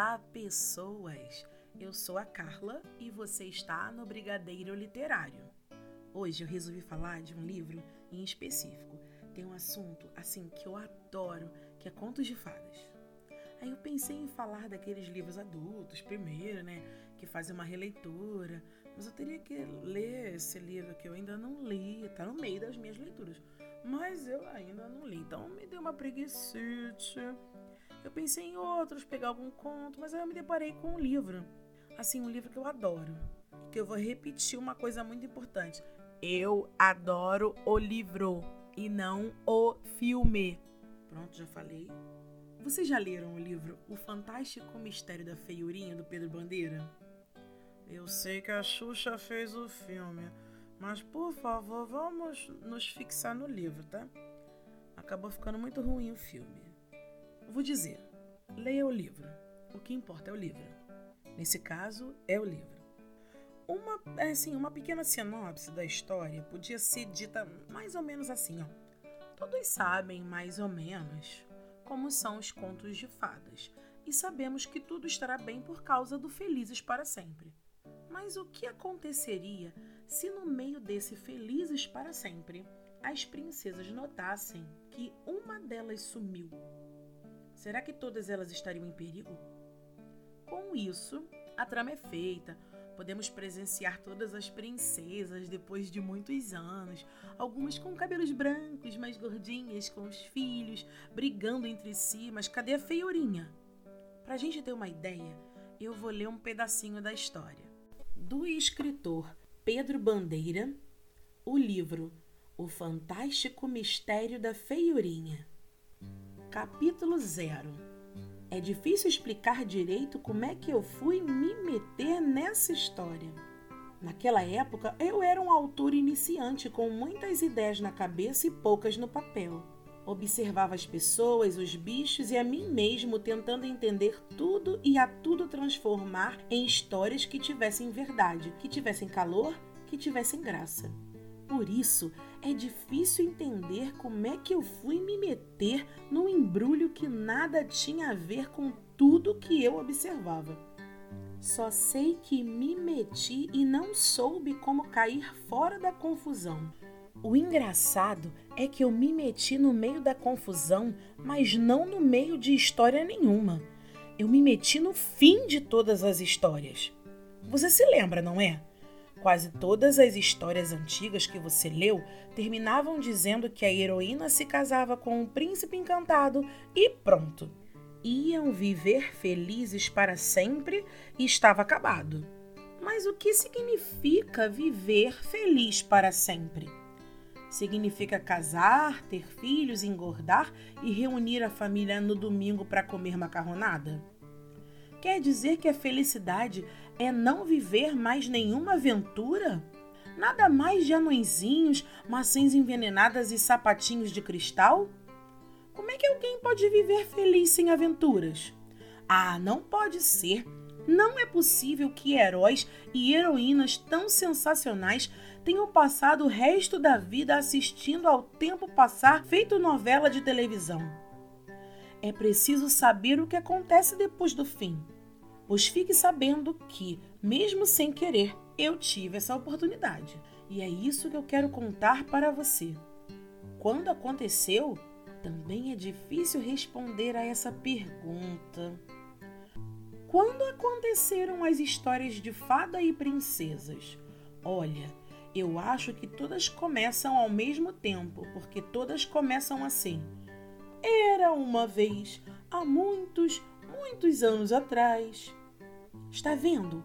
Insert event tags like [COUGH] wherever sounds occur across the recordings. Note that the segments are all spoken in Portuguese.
Olá, pessoas! Eu sou a Carla e você está no Brigadeiro Literário. Hoje eu resolvi falar de um livro em específico. Tem um assunto assim que eu adoro, que é contos de fadas. Aí eu pensei em falar daqueles livros adultos primeiro, né, que fazem uma releitura, mas eu teria que ler esse livro que eu ainda não li, tá no meio das minhas leituras. Mas eu ainda não li, então me deu uma preguiça eu pensei em outros, pegar algum conto, mas aí eu me deparei com um livro. Assim, um livro que eu adoro. Que eu vou repetir uma coisa muito importante. Eu adoro o livro e não o filme. Pronto, já falei. Vocês já leram o livro O Fantástico Mistério da Feiurinha, do Pedro Bandeira? Eu sei que a Xuxa fez o filme, mas por favor, vamos nos fixar no livro, tá? Acabou ficando muito ruim o filme. Vou dizer, leia o livro. O que importa é o livro. Nesse caso, é o livro. Uma, é assim, uma pequena sinopse da história podia ser dita mais ou menos assim, ó. Todos sabem mais ou menos como são os contos de fadas e sabemos que tudo estará bem por causa do felizes para sempre. Mas o que aconteceria se no meio desse felizes para sempre as princesas notassem que uma delas sumiu Será que todas elas estariam em perigo? Com isso, a trama é feita. Podemos presenciar todas as princesas depois de muitos anos, algumas com cabelos brancos, mais gordinhas, com os filhos, brigando entre si, mas cadê a feiurinha? Para a gente ter uma ideia, eu vou ler um pedacinho da história. Do escritor Pedro Bandeira, o livro O Fantástico Mistério da Feiurinha. Capítulo 0 É difícil explicar direito como é que eu fui me meter nessa história. Naquela época, eu era um autor iniciante com muitas ideias na cabeça e poucas no papel. Observava as pessoas, os bichos e a mim mesmo tentando entender tudo e a tudo transformar em histórias que tivessem verdade, que tivessem calor, que tivessem graça. Por isso, é difícil entender como é que eu fui me meter num embrulho que nada tinha a ver com tudo que eu observava. Só sei que me meti e não soube como cair fora da confusão. O engraçado é que eu me meti no meio da confusão, mas não no meio de história nenhuma. Eu me meti no fim de todas as histórias. Você se lembra, não é? Quase todas as histórias antigas que você leu terminavam dizendo que a heroína se casava com um príncipe encantado e pronto. Iam viver felizes para sempre e estava acabado. Mas o que significa viver feliz para sempre? Significa casar, ter filhos, engordar e reunir a família no domingo para comer macarronada? Quer dizer que a felicidade é não viver mais nenhuma aventura? Nada mais de anõezinhos, maçãs envenenadas e sapatinhos de cristal? Como é que alguém pode viver feliz sem aventuras? Ah, não pode ser. Não é possível que heróis e heroínas tão sensacionais tenham passado o resto da vida assistindo ao tempo passar feito novela de televisão. É preciso saber o que acontece depois do fim. Pois fique sabendo que, mesmo sem querer, eu tive essa oportunidade. E é isso que eu quero contar para você. Quando aconteceu, também é difícil responder a essa pergunta. Quando aconteceram as histórias de fada e princesas? Olha, eu acho que todas começam ao mesmo tempo, porque todas começam assim. Era uma vez, há muitos, muitos anos atrás. Está vendo?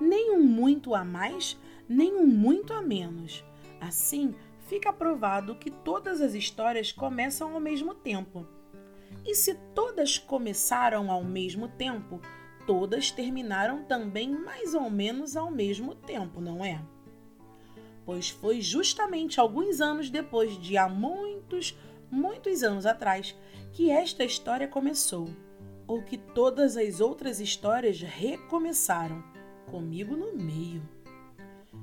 Nem um muito a mais, nem um muito a menos. Assim, fica provado que todas as histórias começam ao mesmo tempo. E se todas começaram ao mesmo tempo, todas terminaram também mais ou menos ao mesmo tempo, não é? Pois foi justamente alguns anos depois de há muitos, muitos anos atrás que esta história começou, ou que todas as outras histórias recomeçaram, comigo no meio.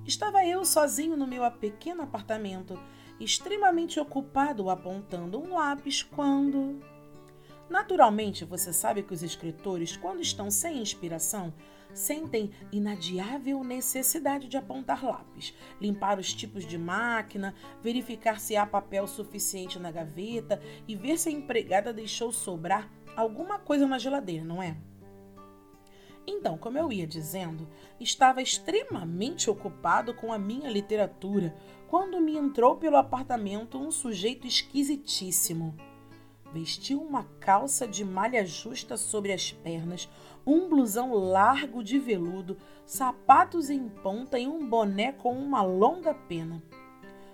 Estava eu sozinho no meu pequeno apartamento, extremamente ocupado apontando um lápis, quando. Naturalmente, você sabe que os escritores, quando estão sem inspiração, sentem inadiável necessidade de apontar lápis, limpar os tipos de máquina, verificar se há papel suficiente na gaveta e ver se a empregada deixou sobrar alguma coisa na geladeira, não é? Então, como eu ia dizendo, estava extremamente ocupado com a minha literatura quando me entrou pelo apartamento um sujeito esquisitíssimo. Vestiu uma calça de malha justa sobre as pernas, um blusão largo de veludo, sapatos em ponta e um boné com uma longa pena.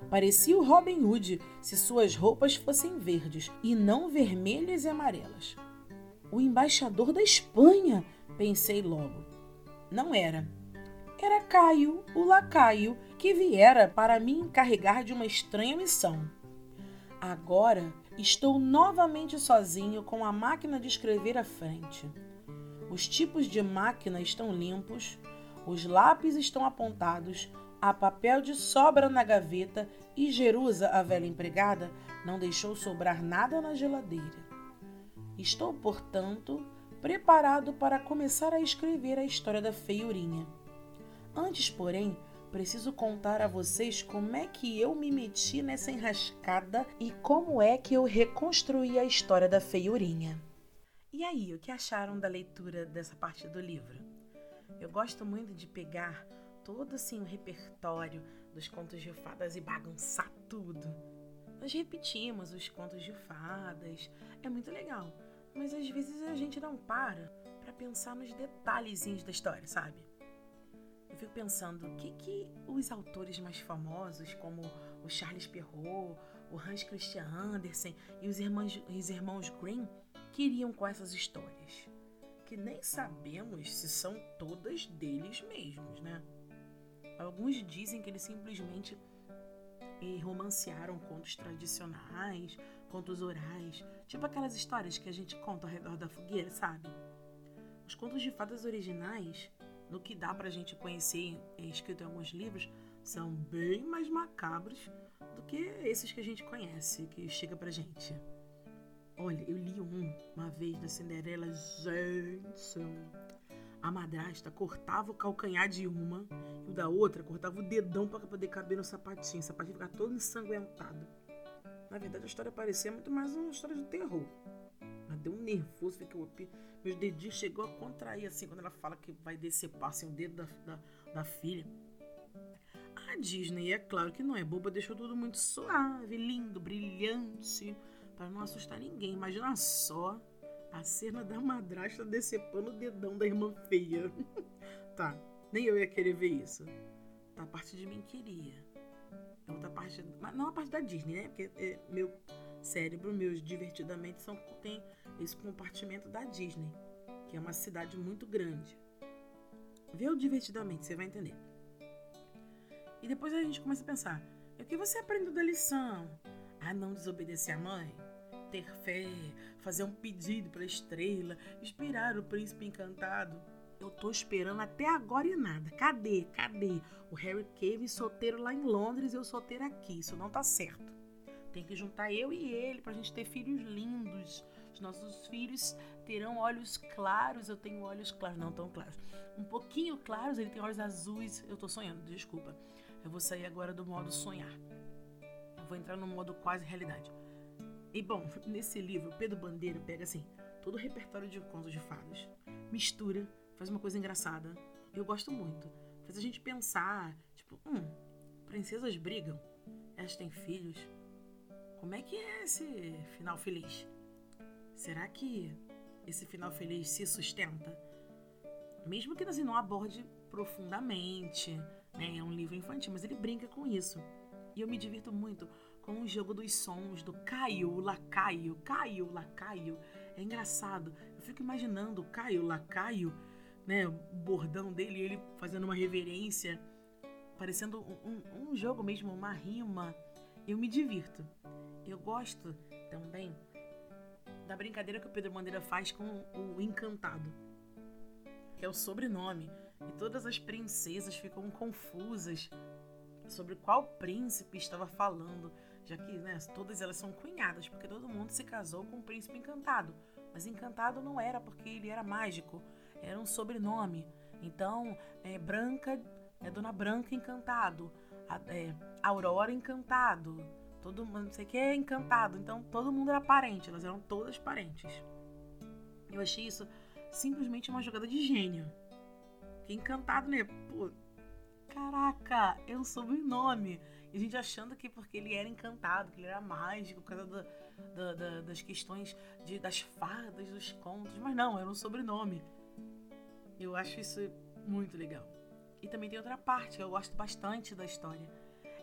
Parecia o Robin Hood se suas roupas fossem verdes e não vermelhas e amarelas. O embaixador da Espanha, pensei logo. Não era. Era Caio, o lacaio, que viera para me encarregar de uma estranha missão. Agora estou novamente sozinho com a máquina de escrever à frente. Os tipos de máquina estão limpos, os lápis estão apontados, há papel de sobra na gaveta e Jerusa, a velha empregada, não deixou sobrar nada na geladeira. Estou, portanto, preparado para começar a escrever a história da feiurinha. Antes, porém, preciso contar a vocês como é que eu me meti nessa enrascada e como é que eu reconstruí a história da feiurinha. E aí, o que acharam da leitura dessa parte do livro? Eu gosto muito de pegar todo assim o repertório dos contos de fadas e bagunçar tudo. Nós repetimos os contos de fadas, é muito legal mas às vezes a gente não para para pensar nos detalhezinhos da história, sabe? Fico pensando o que, que os autores mais famosos, como o Charles Perrault, o Hans Christian Andersen e os irmãos, os irmãos Grimm, queriam com essas histórias. Que nem sabemos se são todas deles mesmos, né? Alguns dizem que eles simplesmente eh, romancearam contos tradicionais, contos orais, tipo aquelas histórias que a gente conta ao redor da fogueira, sabe? Os contos de fadas originais, no que dá pra gente conhecer, é escrito em alguns livros, são bem mais macabros do que esses que a gente conhece, que chega pra gente. Olha, eu li um uma vez da Cinderela, gente. A madrasta cortava o calcanhar de uma e o da outra cortava o dedão para poder caber no sapatinho. O sapatinho ficava todo ensanguentado. Na verdade, a história parecia muito mais uma história de terror. Mas nervoso, fiquei, meus dedinhos chegou a contrair assim quando ela fala que vai decepar assim, o dedo da, da, da filha. A Disney, é claro que não é boba, deixou tudo muito suave, lindo, brilhante, para não assustar ninguém. Imagina só a cena da madrasta decepando o dedão da irmã feia. [LAUGHS] tá, nem eu ia querer ver isso. Tá, parte de mim queria. É outra parte, não a parte da Disney, né? Porque é, meu cérebro, meus divertidamente são, tem esse compartimento da Disney, que é uma cidade muito grande. Vê o divertidamente, você vai entender. E depois a gente começa a pensar: o que você aprendeu da lição? Ah, não desobedecer a mãe? Ter fé, fazer um pedido para a estrela, esperar o príncipe encantado. Eu tô esperando até agora e nada. Cadê? Cadê? O Harry Cave solteiro lá em Londres e eu solteiro aqui. Isso não tá certo. Tem que juntar eu e ele pra gente ter filhos lindos. Os nossos filhos terão olhos claros. Eu tenho olhos claros, não tão claros. Um pouquinho claros, ele tem olhos azuis. Eu tô sonhando, desculpa. Eu vou sair agora do modo sonhar. Eu vou entrar no modo quase realidade. E bom, [LAUGHS] nesse livro, Pedro Bandeira pega assim todo o repertório de contos de fadas, mistura faz uma coisa engraçada. Eu gosto muito. Faz a gente pensar, tipo, hum, princesas brigam, elas têm filhos. Como é que é esse final feliz? Será que esse final feliz se sustenta? Mesmo que assim, não aborde profundamente, né? É um livro infantil, mas ele brinca com isso. E eu me divirto muito com o jogo dos sons, do Caio, lacaio, Caio, lacaio. É engraçado. Eu fico imaginando o Caio, lacaio, né, o bordão dele, ele fazendo uma reverência, parecendo um, um, um jogo mesmo, uma rima. Eu me divirto. Eu gosto também da brincadeira que o Pedro Bandeira faz com o Encantado, que é o sobrenome. E todas as princesas ficam confusas sobre qual príncipe estava falando, já que né, todas elas são cunhadas, porque todo mundo se casou com o príncipe encantado. Mas encantado não era porque ele era mágico, era um sobrenome. Então, é Branca, é Dona Branca Encantado, é, Aurora Encantado, todo mundo, não sei o que é encantado. Então, todo mundo era parente, elas eram todas parentes. Eu achei isso simplesmente uma jogada de gênio. Que encantado, né? Pô, caraca, é um sobrenome. E a gente achando que porque ele era encantado, que ele era mágico, por causa das questões de, das fadas, dos contos. Mas não, era um sobrenome. Eu acho isso muito legal. E também tem outra parte que eu gosto bastante da história.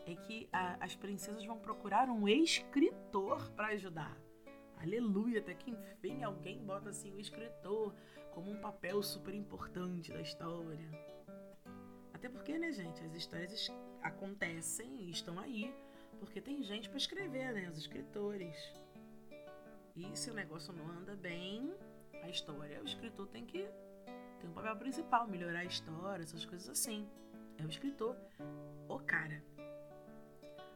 É que a, as princesas vão procurar um escritor para ajudar. Aleluia, até que enfim alguém bota assim o escritor como um papel super importante da história. Até porque, né, gente, as histórias acontecem e estão aí porque tem gente para escrever, né, os escritores. E se o negócio não anda bem, a história, o escritor tem que ter um papel principal, melhorar a história, essas coisas assim. É o escritor, o cara.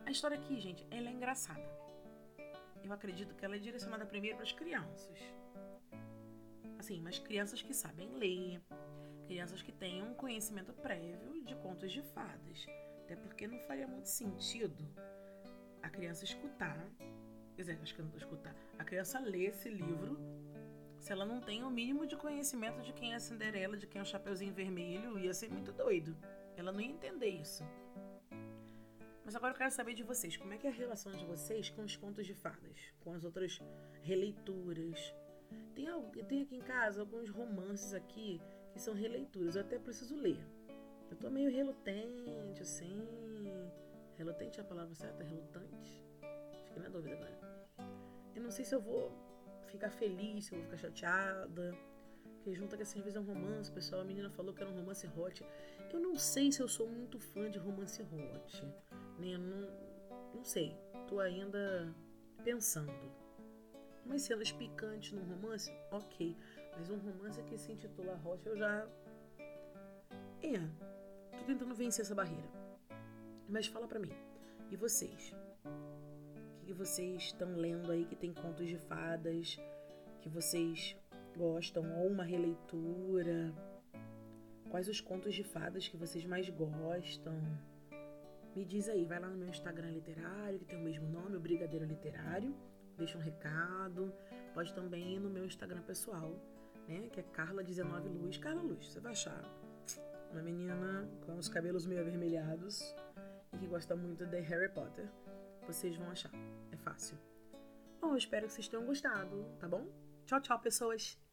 A história aqui, gente, ela é engraçada. Eu acredito que ela é direcionada primeiro para as crianças. Assim, mas crianças que sabem ler, crianças que têm um conhecimento prévio de contos de fadas. Até porque não faria muito sentido a criança escutar, quer dizer, acho que não escutar, a criança ler esse livro se ela não tem o mínimo de conhecimento de quem é a Cinderela, de quem é o Chapeuzinho Vermelho, ia ser muito doido. Ela não ia entender isso. Mas agora eu quero saber de vocês, como é que é a relação de vocês com os contos de fadas, com as outras releituras? Tem, tem aqui em casa alguns romances aqui que são releituras. Eu até preciso ler. Eu tô meio relutante, assim. Relutante é a palavra certa? Relutante? Fiquei na dúvida agora. Eu não sei se eu vou ficar feliz, se eu vou ficar chateada. Porque junta que assim, às vezes é um romance, pessoal. A menina falou que era um romance hot. Eu não sei se eu sou muito fã de romance hot. Né? Não, não sei. Tô ainda pensando. Mas cenas picantes num romance, ok. Mas um romance que se intitula Rocha, eu já. É. Tô tentando vencer essa barreira. Mas fala pra mim. E vocês? O que vocês estão lendo aí que tem contos de fadas? Que vocês gostam? Ou uma releitura? Quais os contos de fadas que vocês mais gostam? Me diz aí, vai lá no meu Instagram literário, que tem o mesmo nome, o Brigadeiro Literário. Deixa um recado. Pode também ir no meu Instagram pessoal, né? Que é Carla19 Luz. Carla Luz, você vai achar uma menina com os cabelos meio avermelhados e que gosta muito de Harry Potter. Vocês vão achar, é fácil. Bom, eu espero que vocês tenham gostado, tá bom? Tchau, tchau, pessoas!